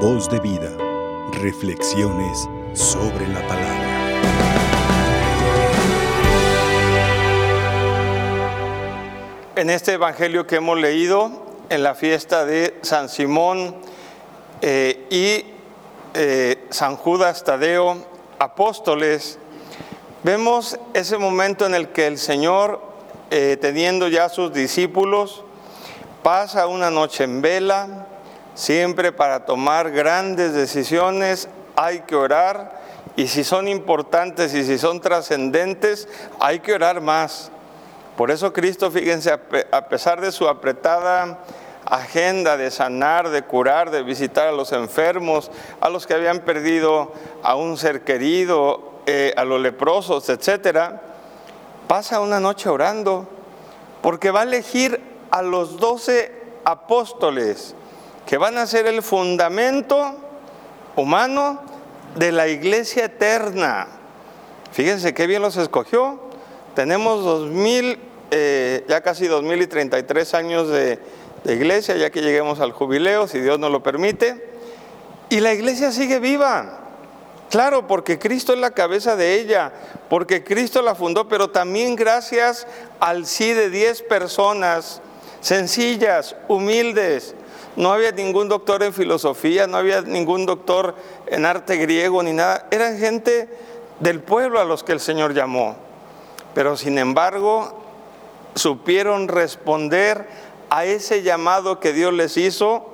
Voz de vida. Reflexiones sobre la palabra. En este evangelio que hemos leído en la fiesta de San Simón eh, y eh, San Judas Tadeo, apóstoles, vemos ese momento en el que el Señor, eh, teniendo ya sus discípulos, pasa una noche en vela, siempre para tomar grandes decisiones hay que orar y si son importantes y si son trascendentes hay que orar más. Por eso Cristo, fíjense, a pesar de su apretada agenda de sanar, de curar, de visitar a los enfermos, a los que habían perdido a un ser querido, eh, a los leprosos, etcétera, pasa una noche orando, porque va a elegir a los doce apóstoles que van a ser el fundamento humano de la iglesia eterna. Fíjense qué bien los escogió. Tenemos dos mil, eh, ya casi dos mil y treinta y tres años de, de iglesia, ya que lleguemos al jubileo, si Dios nos lo permite. Y la iglesia sigue viva. Claro, porque Cristo es la cabeza de ella, porque Cristo la fundó, pero también gracias al sí de diez personas sencillas, humildes. No había ningún doctor en filosofía, no había ningún doctor en arte griego ni nada. Eran gente del pueblo a los que el Señor llamó. Pero sin embargo, supieron responder a ese llamado que Dios les hizo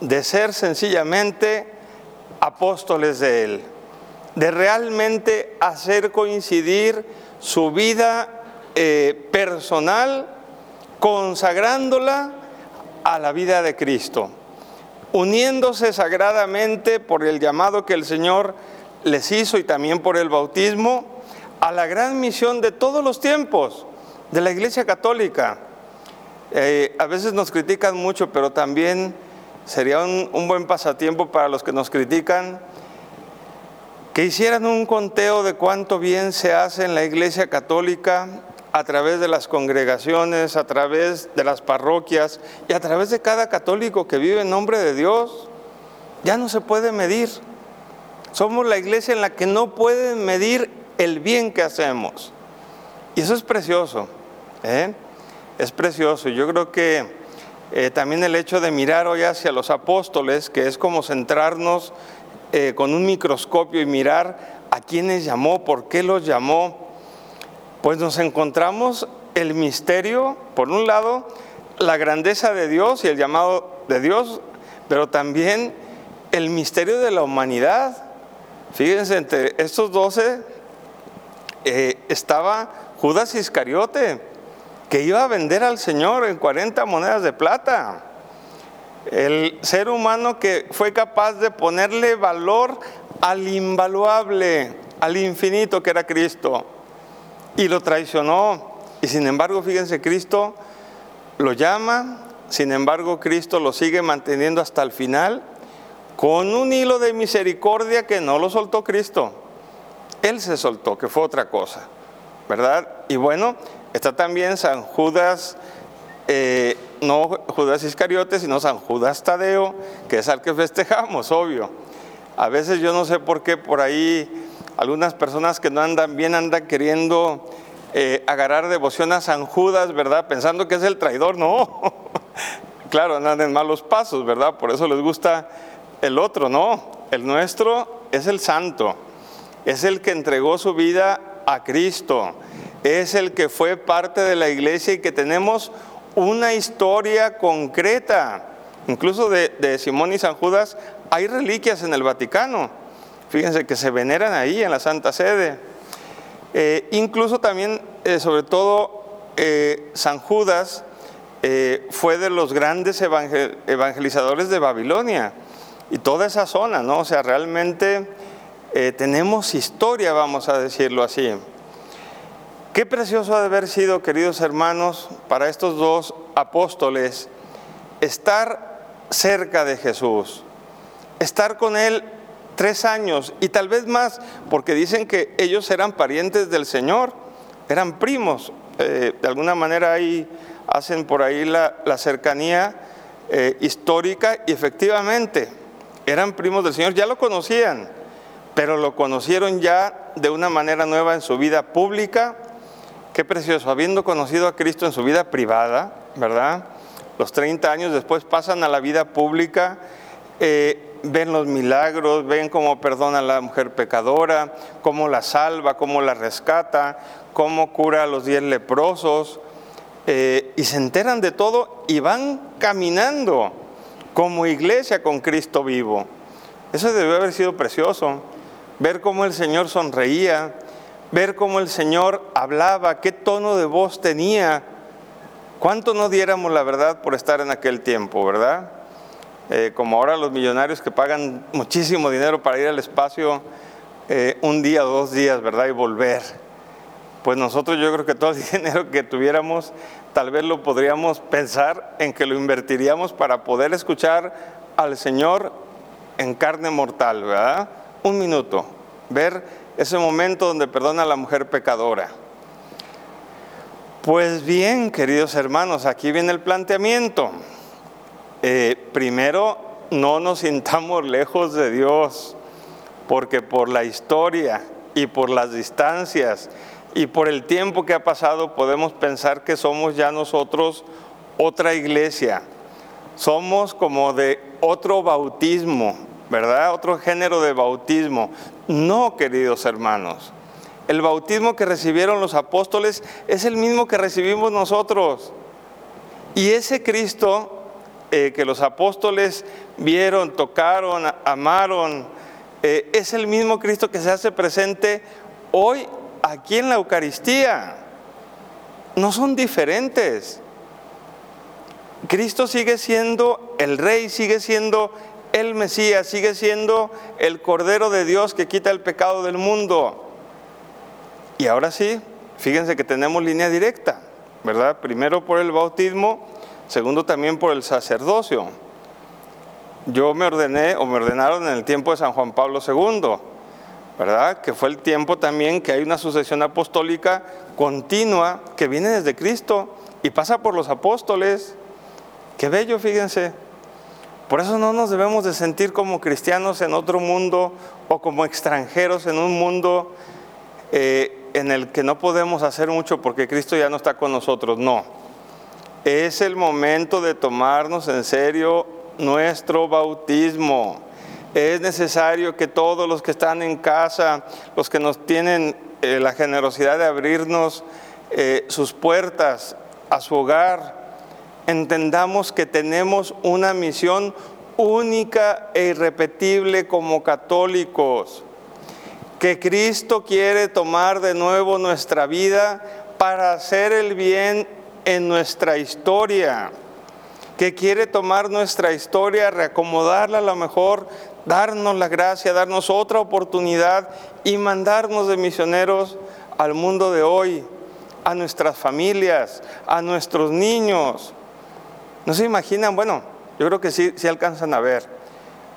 de ser sencillamente apóstoles de Él, de realmente hacer coincidir su vida eh, personal, consagrándola a la vida de Cristo, uniéndose sagradamente por el llamado que el Señor les hizo y también por el bautismo a la gran misión de todos los tiempos de la Iglesia Católica. Eh, a veces nos critican mucho, pero también sería un, un buen pasatiempo para los que nos critican que hicieran un conteo de cuánto bien se hace en la Iglesia Católica a través de las congregaciones, a través de las parroquias y a través de cada católico que vive en nombre de Dios. Ya no se puede medir. Somos la iglesia en la que no pueden medir el bien que hacemos. Y eso es precioso. ¿eh? Es precioso. Yo creo que eh, también el hecho de mirar hoy hacia los apóstoles, que es como centrarnos eh, con un microscopio y mirar a quiénes llamó, por qué los llamó, pues nos encontramos el misterio, por un lado, la grandeza de Dios y el llamado de Dios, pero también el misterio de la humanidad. Fíjense, entre estos doce eh, estaba Judas Iscariote, que iba a vender al Señor en 40 monedas de plata. El ser humano que fue capaz de ponerle valor al invaluable, al infinito que era Cristo y lo traicionó. Y sin embargo, fíjense, Cristo lo llama, sin embargo, Cristo lo sigue manteniendo hasta el final con un hilo de misericordia que no lo soltó Cristo. Él se soltó, que fue otra cosa, ¿verdad? Y bueno, está también San Judas, eh, no Judas Iscariote, sino San Judas Tadeo, que es al que festejamos, obvio. A veces yo no sé por qué por ahí algunas personas que no andan bien andan queriendo eh, agarrar devoción a San Judas, ¿verdad? Pensando que es el traidor, no. claro, andan en malos pasos, ¿verdad? Por eso les gusta el otro, no. El nuestro es el santo, es el que entregó su vida a Cristo, es el que fue parte de la iglesia y que tenemos una historia concreta. Incluso de, de Simón y San Judas hay reliquias en el Vaticano Fíjense que se veneran ahí en la Santa Sede. Eh, incluso también, eh, sobre todo, eh, San Judas fue de los grandes evangelizadores de Babilonia y toda esa zona, ¿no? O sea, realmente tenemos historia, vamos a decirlo así. Qué precioso ha de haber sido, queridos hermanos, para estos dos apóstoles, estar cerca de Jesús, estar con Él tres años y tal vez más, porque dicen que ellos eran parientes del Señor, eran primos. Eh, de alguna manera ahí hacen por ahí la, cercanía eh, histórica y efectivamente eran primos del Señor, ya lo conocían, pero lo conocieron ya de una manera nueva en su vida pública. Qué precioso, habiendo conocido a Cristo en su vida privada, ¿verdad? Los 30 años después pasan a la vida pública, eh, ven los milagros, ven cómo perdona a la mujer pecadora, cómo la salva, cómo la rescata, cómo cura a los diez leprosos, eh, y se enteran de todo y van caminando como iglesia con Cristo vivo. Eso debe haber sido precioso, ver cómo el Señor sonreía, ver cómo el Señor hablaba, qué tono de voz tenía. ¿Cuánto no diéramos la verdad por estar en aquel tiempo, verdad? Eh, como ahora los millonarios que pagan muchísimo dinero para ir al espacio eh, un día o dos días, ¿verdad? Y volver. Pues nosotros yo creo que todo el dinero que tuviéramos tal vez lo podríamos pensar en que lo invertiríamos para poder escuchar al Señor en carne mortal, ¿verdad? Un minuto, ver ese momento donde perdona a la mujer pecadora. Pues bien, queridos hermanos, aquí viene el planteamiento. Eh, primero, no nos sintamos lejos de Dios, porque por la historia y por las distancias y por el tiempo que ha pasado podemos pensar que somos ya nosotros otra iglesia. Somos como de otro bautismo, ¿verdad? Otro género de bautismo. No, queridos hermanos. El bautismo que recibieron los apóstoles es el mismo que recibimos nosotros. Y ese Cristo eh, que los apóstoles vieron, tocaron, amaron, eh, es el mismo Cristo que se hace presente hoy aquí en la Eucaristía. No son diferentes. Cristo sigue siendo el Rey, sigue siendo el Mesías, sigue siendo el Cordero de Dios que quita el pecado del mundo. Y ahora sí, fíjense que tenemos línea directa, ¿verdad? Primero por el bautismo, segundo también por el sacerdocio. Yo me ordené o me ordenaron en el tiempo de San Juan Pablo II ¿verdad? Que fue el tiempo también que hay una sucesión apostólica continua que viene desde Cristo y pasa por los apóstoles. Qué bello, fíjense. Por eso no nos debemos de sentir como cristianos en otro mundo o como extranjeros en un mundo eh, en el que no podemos hacer mucho porque Cristo ya no está con nosotros. No. Es el momento de tomarnos en serio nuestro bautismo. Es necesario que todos los que están en casa, los que nos tienen eh, la generosidad de abrirnos eh, sus puertas a su hogar, entendamos que tenemos una misión única e irrepetible como católicos, que Cristo quiere tomar de nuevo nuestra vida para hacer el bien en nuestra historia, que quiere tomar nuestra historia, reacomodarla a lo mejor darnos la gracia, darnos otra oportunidad y mandarnos de misioneros al mundo de hoy, a nuestras familias, a nuestros niños. ¿No se imaginan? Bueno, yo creo que sí, sí alcanzan a ver,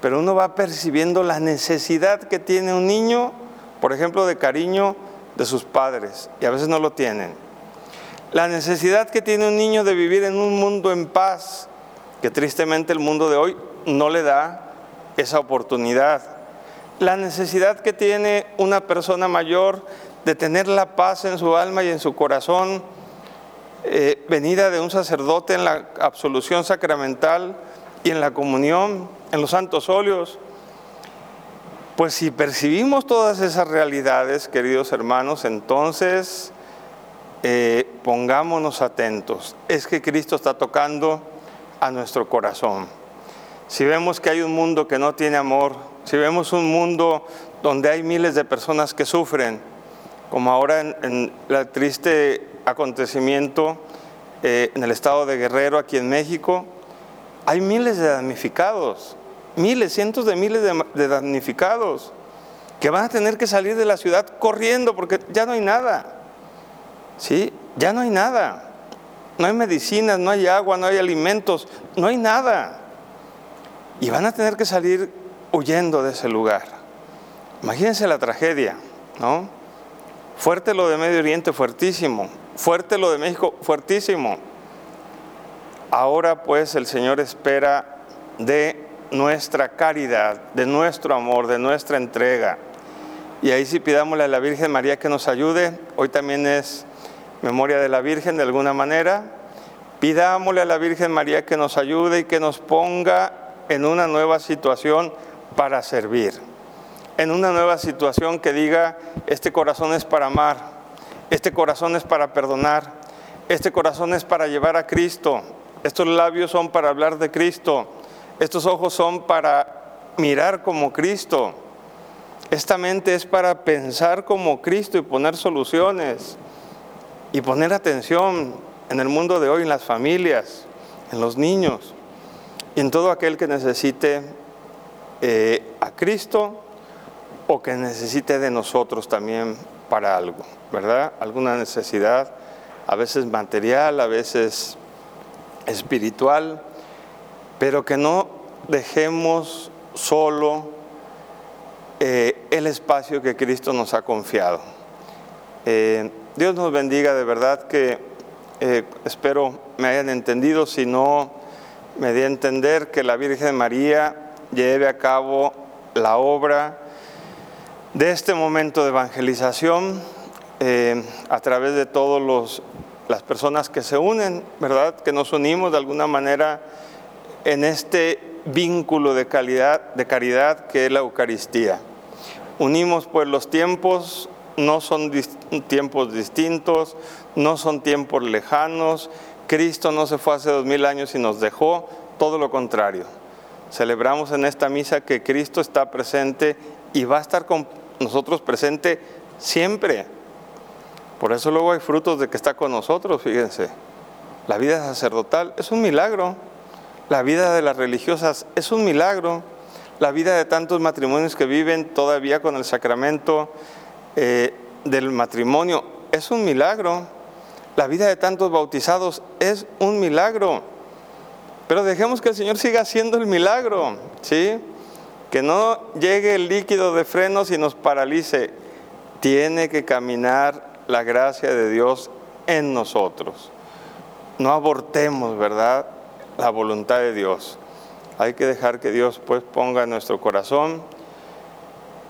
pero uno va percibiendo la necesidad que tiene un niño, por ejemplo, de cariño de sus padres, y a veces no lo tienen. La necesidad que tiene un niño de vivir en un mundo en paz, que tristemente el mundo de hoy no le da esa oportunidad. La necesidad que tiene una persona mayor de tener la paz en su alma y en su corazón, eh, venida de un sacerdote en la absolución sacramental y en la comunión, en los santos óleos. Pues si percibimos todas esas realidades, queridos hermanos, entonces eh, pongámonos atentos. Es que Cristo está tocando a nuestro corazón si vemos que hay un mundo que no tiene amor, si vemos un mundo donde hay miles de personas que sufren, como ahora en, el triste acontecimiento eh, en el estado de Guerrero, aquí en México, hay miles de damnificados, miles, cientos de miles de, de damnificados, que van a tener que salir de la ciudad corriendo porque ya no hay nada. ¿Sí? Ya no hay nada. No hay medicinas, no hay agua, no hay alimentos, no hay nada y van a tener que salir huyendo de ese lugar. Imagínense la tragedia, ¿no? Fuerte lo de Medio Oriente, fuertísimo. Fuerte lo de México, fuertísimo. Ahora pues el Señor espera de nuestra caridad, de nuestro amor, de nuestra entrega. Y ahí sí pidámosle a la Virgen María que nos ayude. Hoy también es memoria de la Virgen de alguna manera. Pidámosle a la Virgen María que nos ayude y que nos ponga en una nueva situación para servir. En una nueva situación que diga, este corazón es para amar, este corazón es para perdonar, este corazón es para llevar a Cristo, estos labios son para hablar de Cristo, estos ojos son para mirar como Cristo. Esta mente es para pensar como Cristo y poner soluciones y poner atención en el mundo de hoy, en las familias, en los niños y en todo aquel que necesite eh, a Cristo o que necesite de nosotros también para algo, ¿verdad? Alguna necesidad, a veces material, a veces espiritual, pero que no dejemos solo eh, el espacio que Cristo nos ha confiado. Eh, Dios nos bendiga, de verdad que eh, espero me hayan entendido, si no me di a entender que la Virgen María lleve a cabo la obra de este momento de evangelización a través de todas las personas que se unen, ¿verdad? Que nos unimos de alguna manera en este vínculo de, calidad, de caridad que es la Eucaristía. Unimos pues los tiempos, no son tiempos distintos, no son tiempos lejanos. Cristo no se fue hace dos mil años y nos dejó, todo lo contrario. Celebramos en esta misa que Cristo está presente y va a estar con nosotros presente siempre. Por eso luego hay frutos de que está con nosotros, fíjense. La vida sacerdotal es un milagro. La vida de las religiosas es un milagro la vida de tantos matrimonios que viven todavía con el sacramento eh, del matrimonio es un milagro. La vida de tantos bautizados es un milagro. Pero dejemos que el Señor siga haciendo el milagro, ¿sí? Que no llegue el líquido de frenos y nos paralice. Tiene que caminar la gracia de Dios en nosotros. No abortemos, ¿verdad? La voluntad de Dios. Hay que dejar que Dios pues ponga nuestro corazón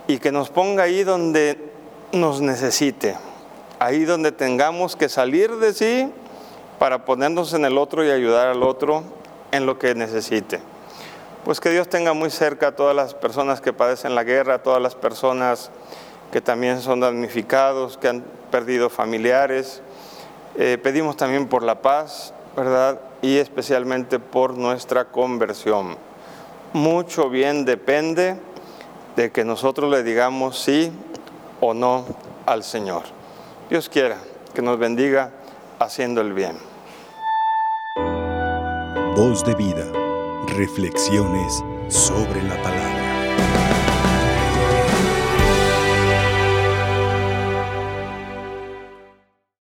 y que nos ponga ahí donde nos necesite, ahí donde tengamos que salir de sí para ponernos en el otro y ayudar al otro en lo que necesite. Pues que Dios tenga muy cerca a todas las personas que padecen la guerra, a todas las personas que también son damnificados, que han perdido familiares. Eh, pedimos también por la paz, ¿verdad? y especialmente por nuestra conversión. Mucho bien depende de que nosotros le digamos sí o no al Señor. Dios quiera que nos bendiga haciendo el bien. Voz de vida, reflexiones sobre la palabra.